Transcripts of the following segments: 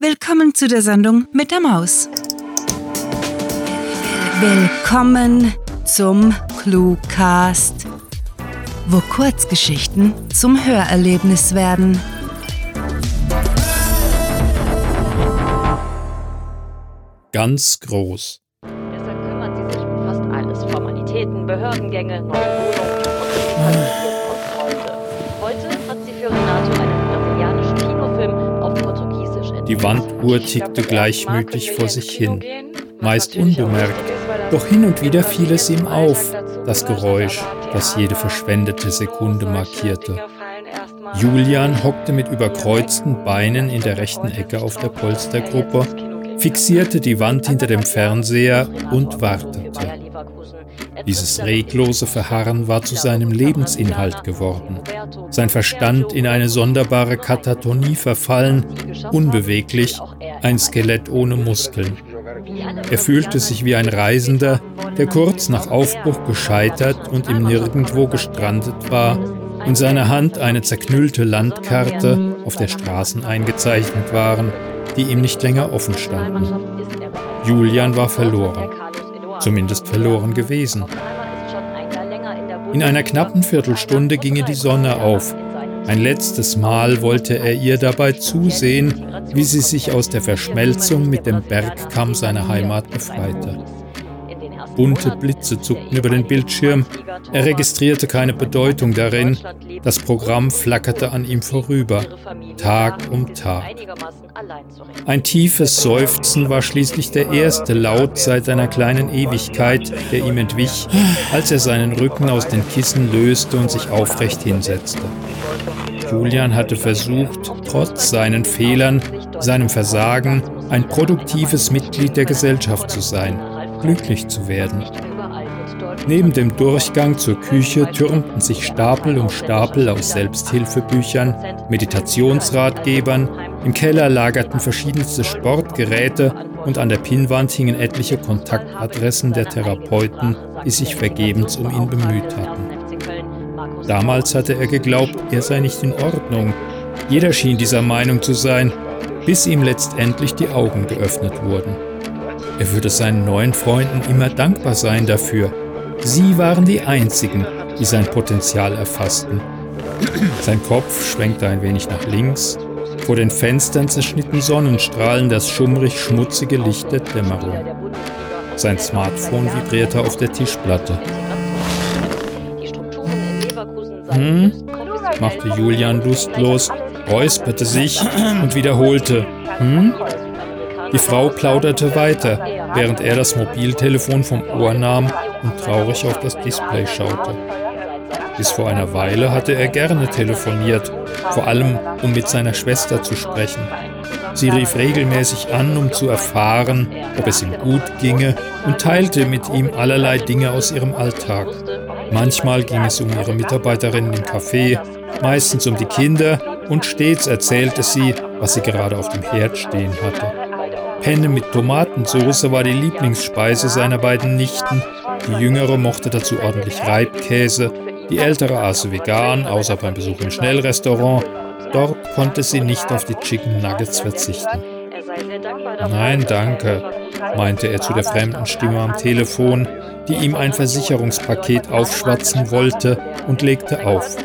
Willkommen zu der Sendung mit der Maus. Willkommen zum Cluecast, wo Kurzgeschichten zum Hörerlebnis werden. Ganz groß. Deshalb kümmert sie sich um fast alles. Formalitäten, Behördengänge, neue Wohnungen Die Wanduhr tickte gleichmütig vor sich hin, meist unbemerkt. Doch hin und wieder fiel es ihm auf, das Geräusch, das jede verschwendete Sekunde markierte. Julian hockte mit überkreuzten Beinen in der rechten Ecke auf der Polstergruppe, fixierte die Wand hinter dem Fernseher und wartete. Dieses reglose Verharren war zu seinem Lebensinhalt geworden. Sein Verstand in eine sonderbare Katatonie verfallen, unbeweglich, ein Skelett ohne Muskeln. Er fühlte sich wie ein Reisender, der kurz nach Aufbruch gescheitert und im Nirgendwo gestrandet war, in seiner Hand eine zerknüllte Landkarte, auf der Straßen eingezeichnet waren, die ihm nicht länger offen standen. Julian war verloren, zumindest verloren gewesen. In einer knappen Viertelstunde ginge die Sonne auf. Ein letztes Mal wollte er ihr dabei zusehen, wie sie sich aus der Verschmelzung mit dem Bergkamm seiner Heimat befreite. Bunte Blitze zuckten über den Bildschirm. Er registrierte keine Bedeutung darin. Das Programm flackerte an ihm vorüber, Tag um Tag. Ein tiefes Seufzen war schließlich der erste Laut seit seiner kleinen Ewigkeit, der ihm entwich, als er seinen Rücken aus den Kissen löste und sich aufrecht hinsetzte. Julian hatte versucht, trotz seinen Fehlern, seinem Versagen, ein produktives Mitglied der Gesellschaft zu sein glücklich zu werden. Neben dem Durchgang zur Küche türmten sich Stapel um Stapel aus Selbsthilfebüchern, Meditationsratgebern, im Keller lagerten verschiedenste Sportgeräte und an der Pinnwand hingen etliche Kontaktadressen der Therapeuten, die sich vergebens um ihn bemüht hatten. Damals hatte er geglaubt, er sei nicht in Ordnung. Jeder schien dieser Meinung zu sein, bis ihm letztendlich die Augen geöffnet wurden. Er würde seinen neuen Freunden immer dankbar sein dafür. Sie waren die Einzigen, die sein Potenzial erfassten. Sein Kopf schwenkte ein wenig nach links. Vor den Fenstern zerschnitten Sonnenstrahlen das schummrig schmutzige Licht der Dämmerung. Sein Smartphone vibrierte auf der Tischplatte. Hm? machte Julian lustlos, räusperte sich und wiederholte. Hm? Die Frau plauderte weiter, während er das Mobiltelefon vom Ohr nahm und traurig auf das Display schaute. Bis vor einer Weile hatte er gerne telefoniert, vor allem um mit seiner Schwester zu sprechen. Sie rief regelmäßig an, um zu erfahren, ob es ihm gut ginge und teilte mit ihm allerlei Dinge aus ihrem Alltag. Manchmal ging es um ihre Mitarbeiterinnen im Café, meistens um die Kinder und stets erzählte sie, was sie gerade auf dem Herd stehen hatte. Penne mit Tomatensauce war die Lieblingsspeise seiner beiden Nichten. Die jüngere mochte dazu ordentlich Reibkäse. Die ältere aß vegan, außer beim Besuch im Schnellrestaurant. Dort konnte sie nicht auf die Chicken Nuggets verzichten. Nein, danke, meinte er zu der fremden Stimme am Telefon, die ihm ein Versicherungspaket aufschwatzen wollte und legte auf.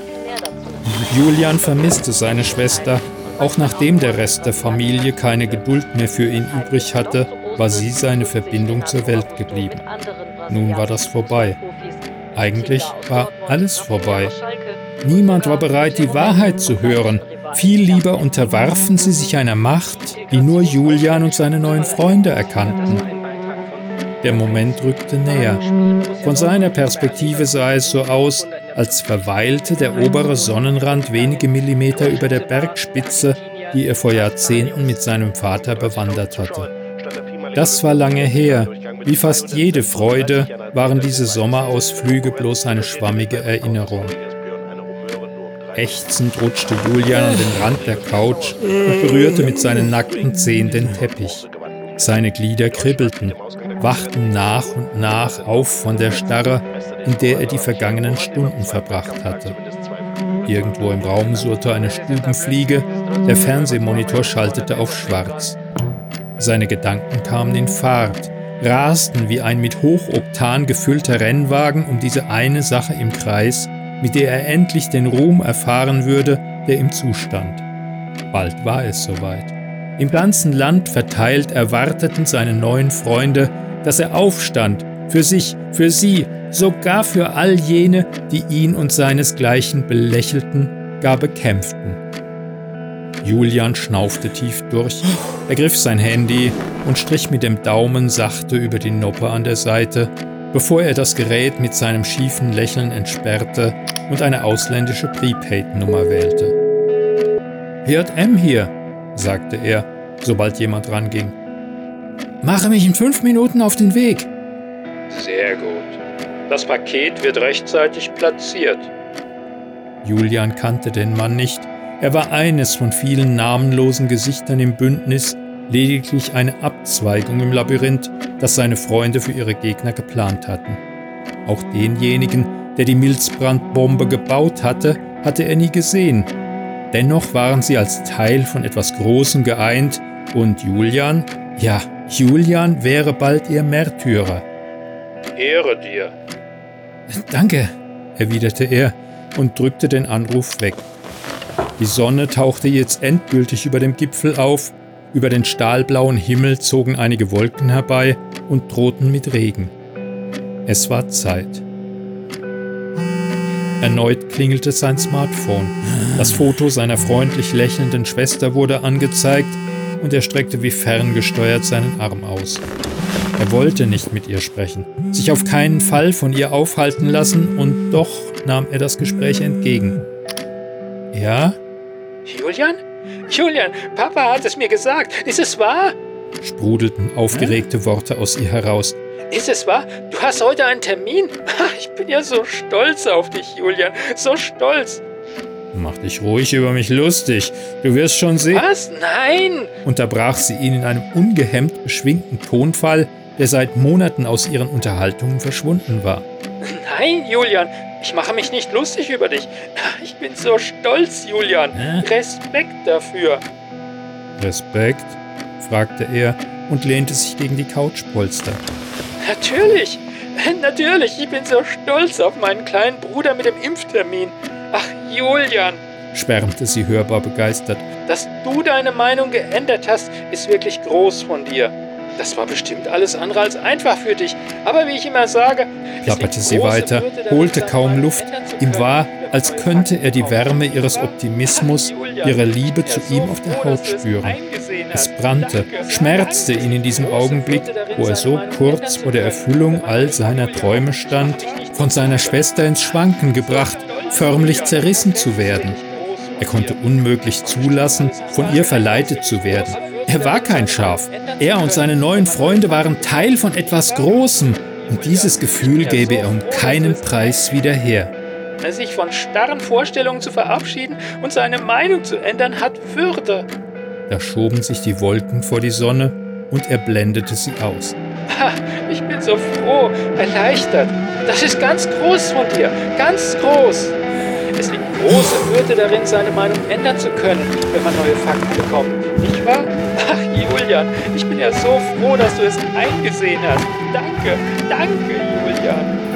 Julian vermisste seine Schwester auch nachdem der Rest der Familie keine Geduld mehr für ihn übrig hatte, war sie seine Verbindung zur Welt geblieben. Nun war das vorbei. Eigentlich war alles vorbei. Niemand war bereit, die Wahrheit zu hören. Viel lieber unterwarfen sie sich einer Macht, die nur Julian und seine neuen Freunde erkannten. Der Moment rückte näher. Von seiner Perspektive sah es so aus, als verweilte der obere Sonnenrand wenige Millimeter über der Bergspitze, die er vor Jahrzehnten mit seinem Vater bewandert hatte. Das war lange her. Wie fast jede Freude waren diese Sommerausflüge bloß eine schwammige Erinnerung. Ächzend rutschte Julian an den Rand der Couch und berührte mit seinen nackten Zehen den Teppich. Seine Glieder kribbelten, wachten nach und nach auf von der Starre, in der er die vergangenen Stunden verbracht hatte. Irgendwo im Raum surrte eine Stubenfliege, der Fernsehmonitor schaltete auf schwarz. Seine Gedanken kamen in Fahrt, rasten wie ein mit Hochoktan gefüllter Rennwagen um diese eine Sache im Kreis, mit der er endlich den Ruhm erfahren würde, der ihm zustand. Bald war es soweit. Im ganzen Land verteilt erwarteten seine neuen Freunde, dass er aufstand, für sich, für sie, sogar für all jene, die ihn und seinesgleichen belächelten, gar bekämpften. Julian schnaufte tief durch, ergriff sein Handy und strich mit dem Daumen sachte über die Noppe an der Seite, bevor er das Gerät mit seinem schiefen Lächeln entsperrte und eine ausländische Prepaid-Nummer wählte. JM hier, sagte er, sobald jemand ranging. Mache mich in fünf Minuten auf den Weg. Sehr gut. Das Paket wird rechtzeitig platziert. Julian kannte den Mann nicht. Er war eines von vielen namenlosen Gesichtern im Bündnis, lediglich eine Abzweigung im Labyrinth, das seine Freunde für ihre Gegner geplant hatten. Auch denjenigen, der die Milzbrandbombe gebaut hatte, hatte er nie gesehen. Dennoch waren sie als Teil von etwas Großem geeint und Julian, ja, Julian wäre bald ihr Märtyrer. Ehre dir. Danke, erwiderte er und drückte den Anruf weg. Die Sonne tauchte jetzt endgültig über dem Gipfel auf, über den stahlblauen Himmel zogen einige Wolken herbei und drohten mit Regen. Es war Zeit. Erneut klingelte sein Smartphone. Das Foto seiner freundlich lächelnden Schwester wurde angezeigt und er streckte wie ferngesteuert seinen Arm aus. Er wollte nicht mit ihr sprechen, sich auf keinen Fall von ihr aufhalten lassen und doch nahm er das Gespräch entgegen. Ja? Julian? Julian, Papa hat es mir gesagt. Ist es wahr? sprudelten aufgeregte Worte aus ihr heraus. Ist es wahr? Du hast heute einen Termin? Ich bin ja so stolz auf dich, Julian. So stolz. Mach dich ruhig über mich lustig. Du wirst schon sehen. Was? Nein! unterbrach sie ihn in einem ungehemmt beschwingten Tonfall, der seit Monaten aus ihren Unterhaltungen verschwunden war. Nein, Julian. Ich mache mich nicht lustig über dich. Ich bin so stolz, Julian. Hä? Respekt dafür. Respekt? fragte er und lehnte sich gegen die Couchpolster. Natürlich. Natürlich. Ich bin so stolz auf meinen kleinen Bruder mit dem Impftermin. Ach, Julian. schwärmte sie hörbar begeistert. Dass du deine Meinung geändert hast, ist wirklich groß von dir. Das war bestimmt alles andere als einfach für dich. Aber wie ich immer sage, plapperte liegt sie weiter, Würde holte kaum Luft. Ihm war, als könnte er die. Wärme ihres Optimismus, ihrer Liebe zu ihm auf der Haut spüren. Es brannte, schmerzte ihn in diesem Augenblick, wo er so kurz vor der Erfüllung all seiner Träume stand, von seiner Schwester ins Schwanken gebracht, förmlich zerrissen zu werden. Er konnte unmöglich zulassen, von ihr verleitet zu werden. Er war kein Schaf. Er und seine neuen Freunde waren Teil von etwas Großem. Und dieses Gefühl gäbe er um keinen Preis wieder her. Sich von starren Vorstellungen zu verabschieden und seine Meinung zu ändern, hat Würde. Da schoben sich die Wolken vor die Sonne und er blendete sie aus. Ich bin so froh, erleichtert. Das ist ganz groß von dir, ganz groß. Es liegt große Würde darin, seine Meinung ändern zu können, wenn man neue Fakten bekommt. Nicht wahr? Ach, Julian, ich bin ja so froh, dass du es eingesehen hast. Danke, danke, Julian.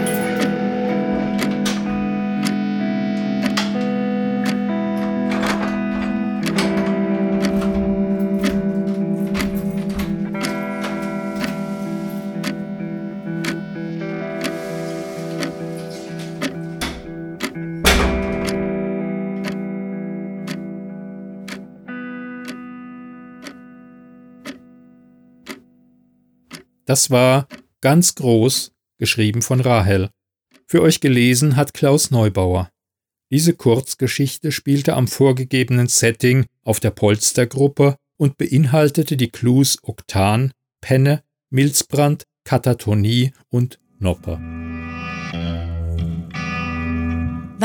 Das war ganz groß, geschrieben von Rahel. Für euch gelesen hat Klaus Neubauer. Diese Kurzgeschichte spielte am vorgegebenen Setting auf der Polstergruppe und beinhaltete die Clues Oktan, Penne, Milzbrand, Katatonie und Noppe.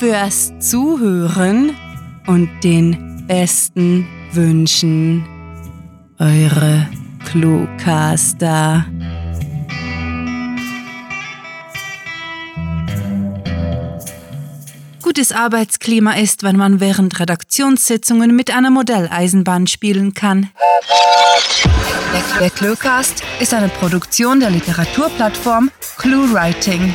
fürs Zuhören und den besten Wünschen. Eure Cluecaster. Gutes Arbeitsklima ist, wenn man während Redaktionssitzungen mit einer Modelleisenbahn spielen kann. Der, Cluecast ist eine Produktion der Literaturplattform ClueWriting.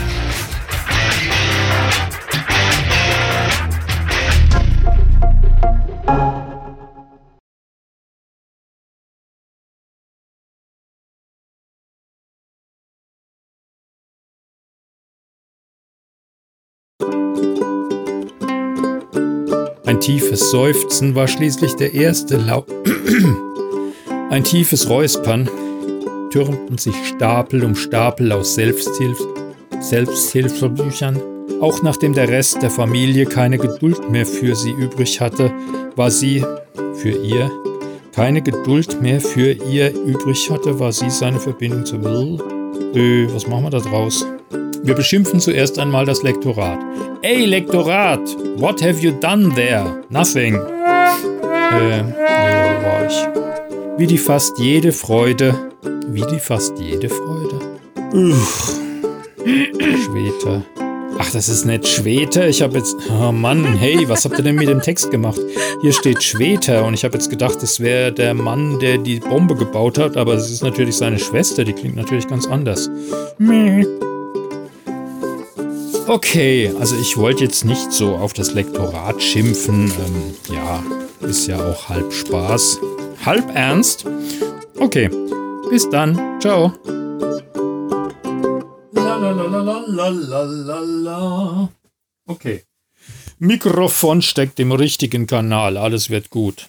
Tiefes Seufzen war schließlich der erste Laut. Ein tiefes Räuspern türmten sich Stapel um Stapel aus Selbsthilf Selbsthilfebüchern. Auch nachdem der Rest der Familie keine Geduld mehr für sie übrig hatte, war sie für ihr keine Geduld mehr für ihr übrig hatte, war sie seine Verbindung zu. Äh, was machen wir da draus? Wir beschimpfen zuerst einmal das Lektorat. Ey, Lektorat! What have you done there? Nothing. Äh, jo, war ich. Wie die fast jede Freude. Wie die fast jede Freude. Uff. Schwete. Ach, das ist nicht Schwete. Ich habe jetzt. Oh Mann, hey, was habt ihr denn mit dem Text gemacht? Hier steht Schwete und ich habe jetzt gedacht, das wäre der Mann, der die Bombe gebaut hat, aber es ist natürlich seine Schwester, die klingt natürlich ganz anders. Meh. Okay, also ich wollte jetzt nicht so auf das Lektorat schimpfen. Ähm, ja, ist ja auch halb Spaß. Halb ernst? Okay, bis dann. Ciao. Okay. Mikrofon steckt im richtigen Kanal. Alles wird gut.